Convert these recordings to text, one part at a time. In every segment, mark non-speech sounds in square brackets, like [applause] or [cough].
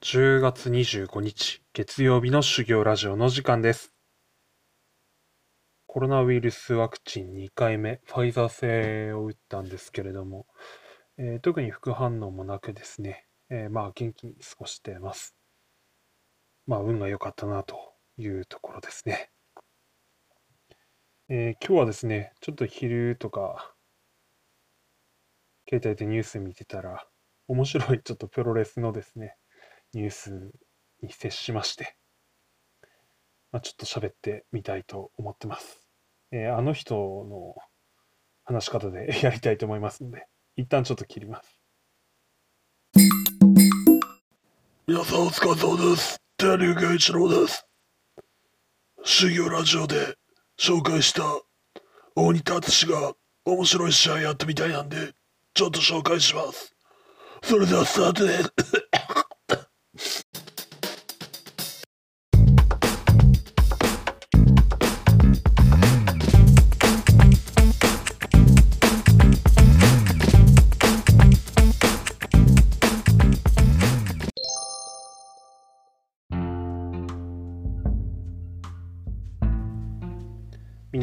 10月25日月曜日の修行ラジオの時間です。コロナウイルスワクチン2回目、ファイザー製を打ったんですけれども、えー特に副反応もなくですね、えーまあ元気に過ごしてます。まあ運が良かったなというところですね。えー今日はですね、ちょっと昼とか、携帯でニュース見てたら、面白いちょっとプロレスのですね、ニュースに接しまして、まあ、ちょっと喋ってみたいと思ってます。えーあの人の話し方で [laughs] やりたいと思いますので、一旦ちょっと切ります。皆さんお疲れ様です。天竜源一郎です。修行ラジオで紹介した大仁田敦が面白い試合やってみたいなんで、ちょっと紹介します。それではスタートです。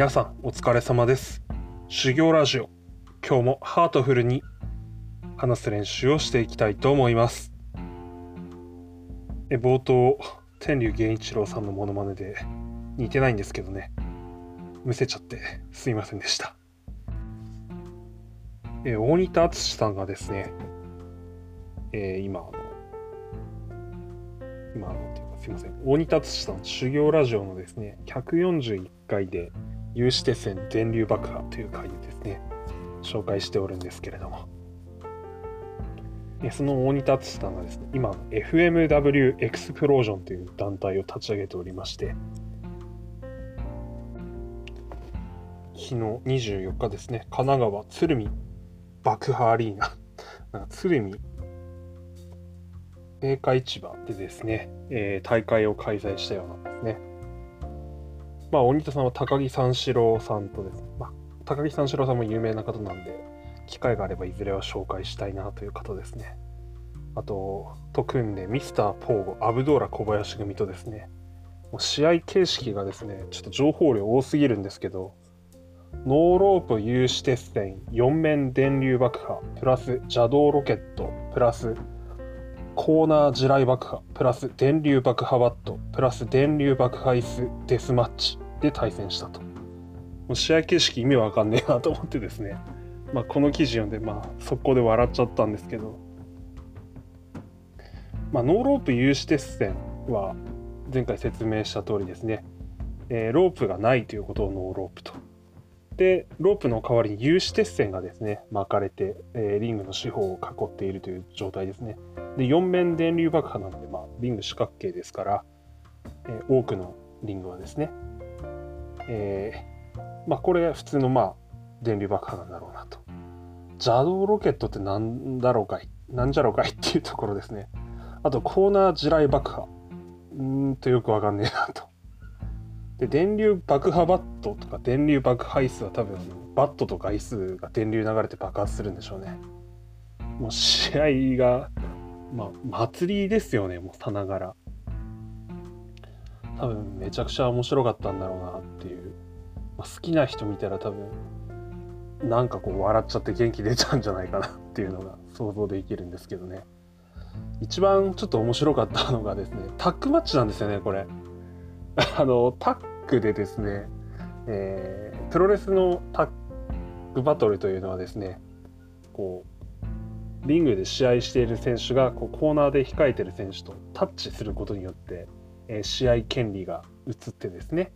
皆さんお疲れ様です。修行ラジオ、今日もハートフルに話す練習をしていきたいと思います。え冒頭、天竜源一郎さんのモノマネで似てないんですけどね、むせちゃってすいませんでした。え大仁田敦さんがですね、えー今あの、今あのすいません、大仁田敦さん修行ラジオのですね、141回で有刺鉄線電流爆破という回でですね、紹介しておるんですけれども、その大仁田敦さんがですね、今、FMW エクスプロージョンという団体を立ち上げておりまして、昨日24日ですね、神奈川鶴見爆破アリーナ、[laughs] 鶴見青果市場でですね、えー大会を開催したようなんですね。まあ、鬼田さんは高木三四郎さんとです。ね、まあ、高木三四郎さんも有名な方なんで、機会があればいずれは紹介したいなという方ですね。あと、と組んで、ミスター・ポーゴ、アブドーラ小林組とですね、もう試合形式がですね、ちょっと情報量多すぎるんですけど、ノーロープ有刺鉄線、4面電流爆破、プラス邪道ロケット、プラスコーナー地雷爆破、プラス電流爆破バット、プラス電流爆破椅子デスマッチ。で対戦したと。もう試合形式意味わかんねえなと思ってですね、まあ、この記事読んで、まあ、速攻で笑っちゃったんですけど、まあ、ノーロープ有刺鉄線は前回説明した通りですね、えーロープがないということをノーロープと。で、ロープの代わりに有刺鉄線がですね、巻かれて、えーリングの四方を囲っているという状態ですね。で、4面電流爆破なので、まあ、リング四角形ですから、えー多くのリングはですね、えーまあ、これが普通の、まあ、電流爆破なんだろうなと。邪道ロケットってなんだろうかいなんじゃろうかいっていうところですね。あと、コーナー地雷爆破。うーんとよくわかんねえなと。で、電流爆破バットとか電流爆破椅子は多分、バットとか椅子が電流流れて爆発するんでしょうね。もう試合が、まあ、祭りですよね、もうさながら。多分、めちゃくちゃ面白かったんだろうなっていう。まあ好きな人見たら多分、なんかこう笑っちゃって元気出ちゃうんじゃないかなっていうのが想像できるんですけどね。一番ちょっと面白かったのがですね、タッグマッチなんですよね、これ。[laughs] あの、タッグでですね、えープロレスのタッグバトルというのはですね、こう、リングで試合している選手がこうコーナーで控えてる選手とタッチすることによって、え試合権利が移ってですね、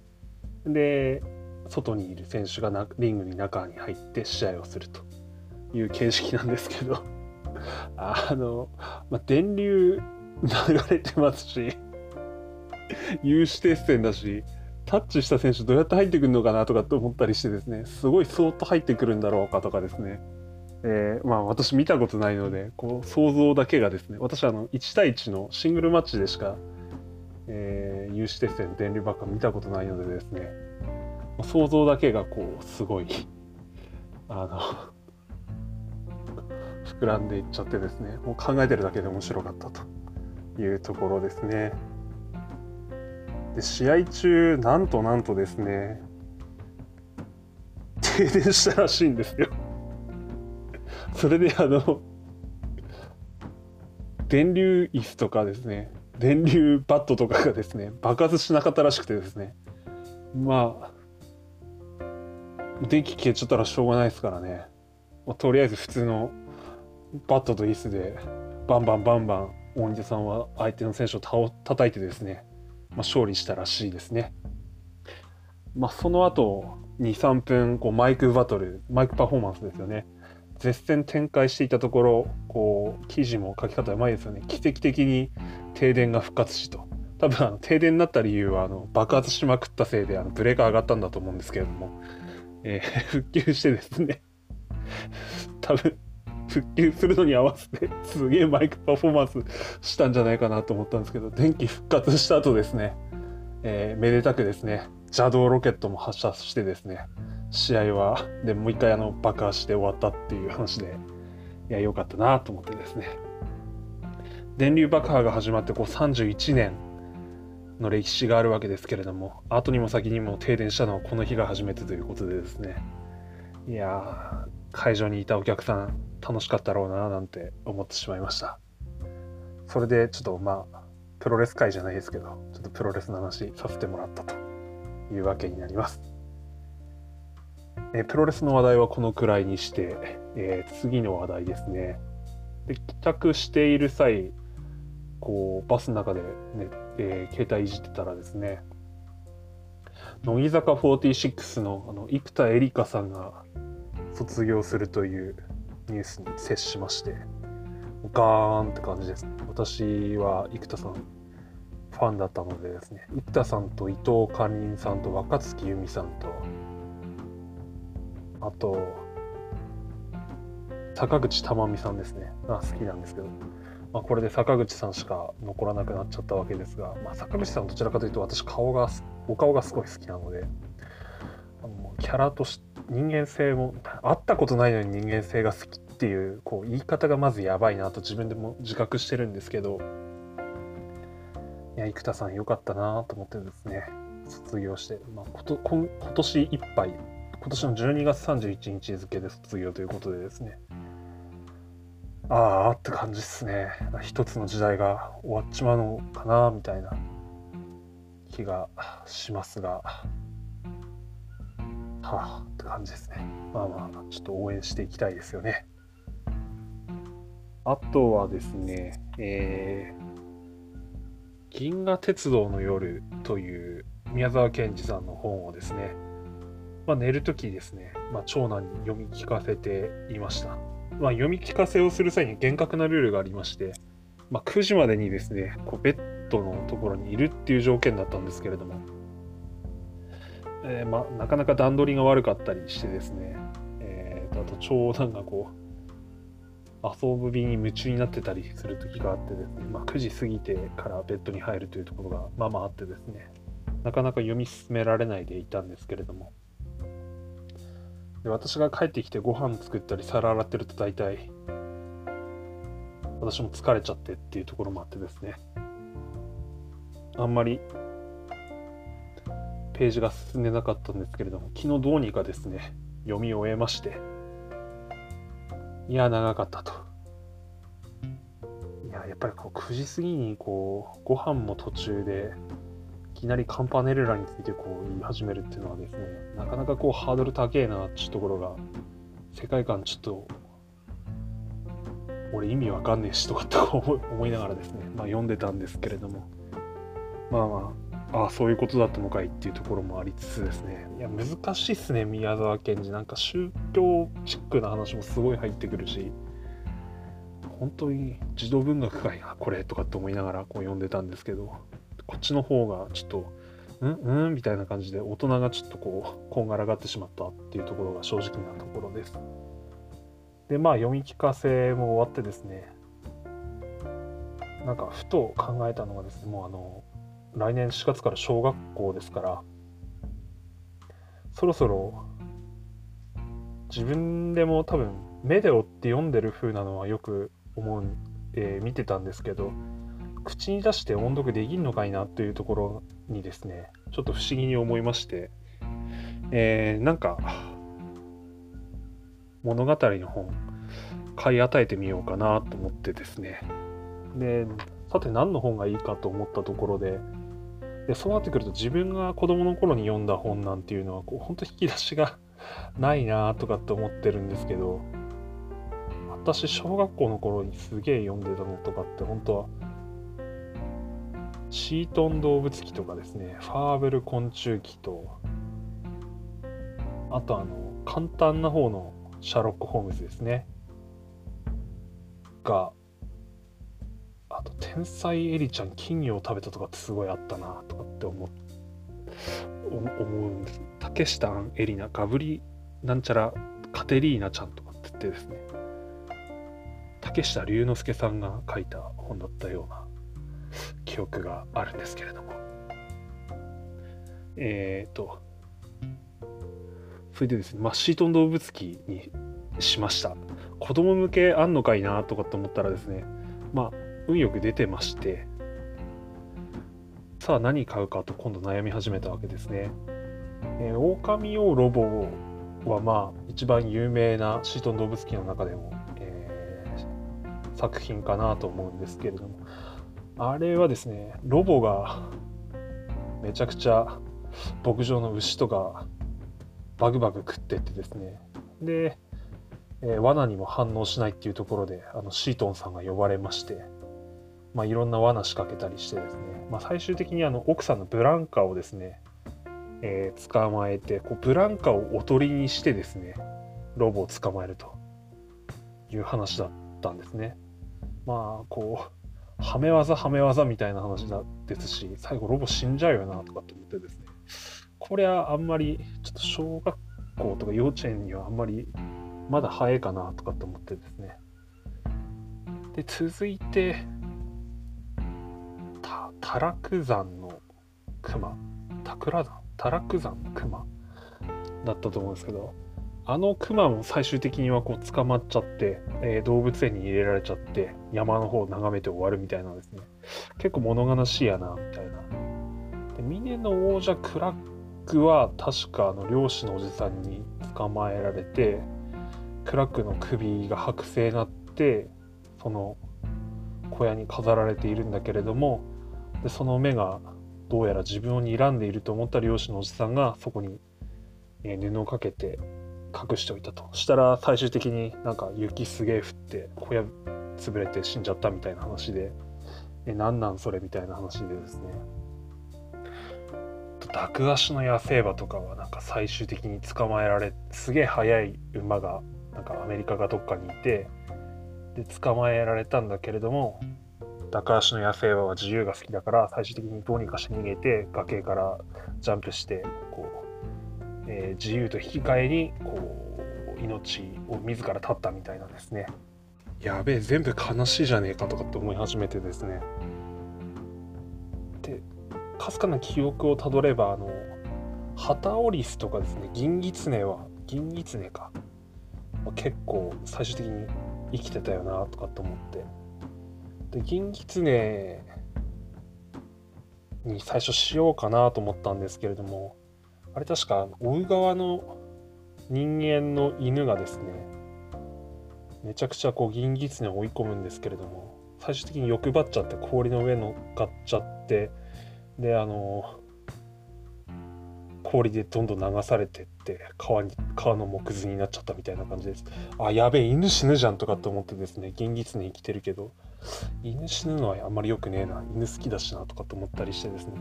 で、外にいる選手がなリングに中に入って試合をするという形式なんですけど、[laughs] あの、まあ、電流流れてますし、有刺鉄線だし、タッチした選手どうやって入ってくるのかなとかって思ったりしてですね、すごいそーっと入ってくるんだろうかとかですね、えーまあ私見たことないので、こう想像だけがですね、私あの1対1のシングルマッチでしか、えー有刺鉄線電流爆破見たことないのでですね、想像だけがこうすごい、[laughs] あの、[laughs] 膨らんでいっちゃってですね、もう考えてるだけで面白かったというところですね。で試合中なんとなんとですね [laughs] 停電したらしいんですよ。それであの電流椅子とかですね電流バットとかがですね爆発しなかったらしくてですねまあ電気消えちゃったらしょうがないですからね、まあ、とりあえず普通のバットと椅子でバンバンバンバン大西さんは相手の選手を倒叩いてですね、まあ、勝利したらしいですね。まあ、その後2、3分こうマイクバトル、マイクパフォーマンスですよね。絶戦展開していたところ、こう記事も書き方うまいですよね。奇跡的に停電が復活しと。多分あの停電になった理由はあの爆発しまくったせいであのブレーカー上がったんだと思うんですけれども、えー、[laughs] 復旧してですね。多分復旧するのに合わせてすげえマイクパフォーマンスしたんじゃないかなと思ったんですけど電気復活した後ですね、えー、めでたくですね。邪道ロケットも発射してですね。試合はでもう一回あの爆破して終わったっていう話でいや良かったなと思ってですね。電流爆破が始まってこう31年の歴史があるわけですけれども後にも先にも停電したのはこの日が初めてということでですね。いや会場にいたお客さん楽しかったろうななんて思ってしまいました。それでちょっとまあプロレス界じゃないですけどちょっとプロレスの話させてもらったというわけになります。えプロレスの話題はこのくらいにして、えー、次の話題ですね。で帰宅している際こうバスの中で、ねえー、携帯いじってたらですね乃木坂46のあの生田絵梨花さんが卒業するというニュースに接しましてガーンって感じです。私は生田さんファンだったのでですね生田さんと伊藤かりんさんと若月由美さんとあと坂口珠美さんですね。が好きなんですけど、まあ、これで坂口さんしか残らなくなっちゃったわけですが、まあ、坂口さんどちらかというと私顔がお顔がすごい好きなのであのキャラとし人間性も会ったことないのに人間性が好きっていうこう言い方がまずやばいなと自分でも自覚してるんですけど。いや生田さんよかったなと思ってですね卒業して、まあ、こと今年いっぱい今年の12月31日付で卒業ということでですねああって感じっすね一つの時代が終わっちまうのかなみたいな気がしますがはあって感じですね。まあまあ、ちょっと応援していきたいですよね。あとはですね、えー、銀河鉄道の夜という宮沢賢治さんの本をですね、まあ、寝るときですね、まあ、長男に読み聞かせていました。まあ、読み聞かせをする際に厳格なルールがありまして、ま、9時までにですね、こうベッドのところにいるっていう条件だったんですけれども、えー、ま、なかなか段取りが悪かったりしてですね、えー、あと長男がこう遊ぶ日に夢中になってたりする時があってですね、まあ、9時過ぎてからベッドに入るというところがまあまああってですねなかなか読み進められないでいたんですけれどもで私が帰ってきてご飯作ったり皿洗ってると大体私も疲れちゃってっていうところもあってですねあんまりページが進んでなかったんですけれども、昨日どうにかですね、読み終えまして、いや、長かったと。いや、やっぱりこう9時過ぎにこう、ご飯も途中で、きなりカンパネルラについてこう言い始めるっていうのはですね、なかなかこうハードル高えなっていうところが、世界観ちょっと、俺意味わかんねえしとかって思いながらですね、まあ読んでたんですけれども、まあまあ、ああそういうことだったのかいっていうところもありつつですね。いや難しいっすね宮沢賢治。なんか宗教チックな話もすごい入ってくるし。本当に児童文学かいなこれとかって思いながらこう読んでたんですけど。っちの方がちょっとうんうんみたいな感じで大人がちょっとこうこんがらがってしまったっていうところが正直なところです。でまあ読み聞かせも終わってですね。なんかふと考えたのがですねもうあの来年4月から小学校ですからそろそろ自分でも多分目で追って読んでる風なのはよく思う、えー、見てたんですけど口に出して音読できんのかいなというところにですね、ちょっと不思議に思いまして、えーなんか、物語の本、買い与えてみようかなと思ってですね。で、さて何の本がいいかと思ったところで、でそうなってくると自分が子供の頃に読んだ本なんていうのは、こう、本当引き出しが [laughs] ないなとかって思ってるんですけど、私、小学校の頃にすげえ読んでたのとかって、本当は、シートン動物記とかですね、ファーブル昆虫記と、あとあの、簡単な方のシャーロック・ホームズですね。が、あと、天才エリちゃん金魚を食べたとかってすごいあったなとかって思うお思うんです。竹下エリナ、ガブリなんちゃらカテリーナちゃんとかって言ってですね、竹下龍之介さんが書いた本だったような記憶があるんですけれども。えっ、と、それでですね、マッシートン動物記にしました。子供向けあんのかいなとかって思ったらですね、まあ、運よく出てまして、さあ何買うかと今度悩み始めたわけですね。えー、狼用ロボはまあ一番有名なシートン動物記の中でも、えー作品かなと思うんですけれども、あれはですね、ロボがめちゃくちゃ牧場の牛とかバグバグ食ってってですね、で、えー罠にも反応しないっていうところで、あのシートンさんが呼ばれまして、まあ、いろんな罠仕掛けたりしてですね、まあ、最終的にあの奥さんのブランカをですね、えー捕まえてこうブランカをおとりにしてですねロボを捕まえるという話だったんですね。まあこうはめ技はめ技みたいな話ですし最後ロボ死んじゃうよなとかって思ってですね。これはあんまりちょっと小学校とか幼稚園にはあんまりまだ早いかなとかって思ってですね。で続いてたタラク山の熊。タクラ山タラク山の熊だったと思うんですけど。あの熊も最終的にはこう捕まっちゃって、えー動物園に入れられちゃって山の方を眺めて終わるみたいなんですね。結構物悲しいやなみたいな。で峰の王者クラックは確かあの漁師のおじさんに捕まえられてクラックの首が剥製になってその小屋に飾られているんだけれどもでその目がどうやら自分を睨んでいると思った漁師のおじさんがそこに、え布をかけて隠しておいたとしたら最終的になんか雪すげえ降って小屋潰れて死んじゃったみたいな話で。えなんなんそれみたいな話でですね。ダク足の野生馬とかはなんか最終的に捕まえられすげえ速い馬がなんかアメリカがどっかにいてで捕まえられたんだけれどもダク足の野生馬は自由が好きだから最終的にどうにかして逃げて崖からジャンプしてこう、えー自由と引き換えにこう命を自ら絶ったみたいなんですね。やべえ全部悲しいじゃねえかとかって思い始めてですね。でかすかな記憶をたどればあのハタオリスとかですね銀ギツネは銀ギツネか、まあ結構最終的に生きてたよなとかって思って。で銀ギツネに最初しようかなと思ったんですけれどもあれ確か追う側の人間の犬がですねめちゃくちゃこう銀ギツネを追い込むんですけれども最終的に欲張っちゃって氷の上乗っかっちゃってであの氷でどんどん流されてって川に川の木図になっちゃったみたいな感じです。あやべえ犬死ぬじゃんとかって思ってですね銀ギツネ生きてるけど犬死ぬのはあんまり良くねえな犬好きだしなとかって思ったりしてですね。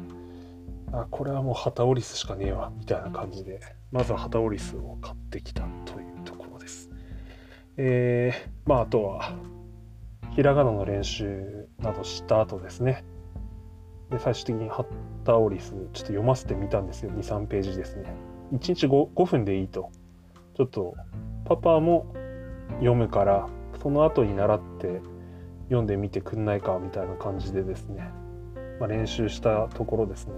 あこれはもうハタオリスしかねえわみたいな感じでまずはハタオリスを買ってきたというところです。えー、まああとはひらがなの練習などした後ですね。で最終的にハタオリスちょっと読ませてみたんですよ23ページですね。1日 5, 5分でいいと。ちょっとパパも読むからその後に習って読んでみてくんないかみたいな感じでですね、まあ、練習したところですね。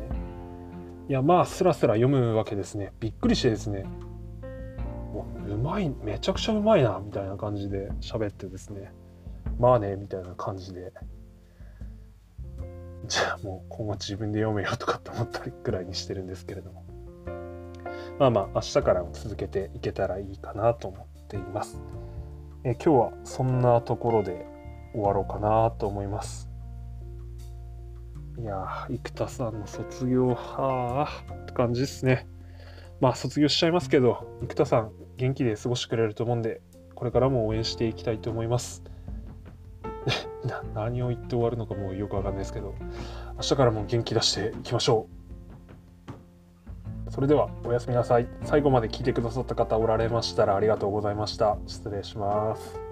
いやまあスラスラ読むわけですねびっくりしてですねうまいめちゃくちゃうまいなみたいな感じで喋ってですねまあねみたいな感じでじゃあもう今後自分で読めよとかって思ったりくらいにしてるんですけれども。まあまあ、明日からも続けていけたらいいかなと思っています。え今日はそんなところで終わろうかなと思います。いや、生田さんの卒業、はあって感じですね。まあ、卒業しちゃいますけど、生田さん、元気で過ごしてくれると思うんで、これからも応援していきたいと思います。[laughs] 何を言って終わるのかもうよくわかんないですけど、明日からも元気出していきましょう。それではおやすみなさい。最後まで聞いてくださった方おられましたらありがとうございました。失礼します。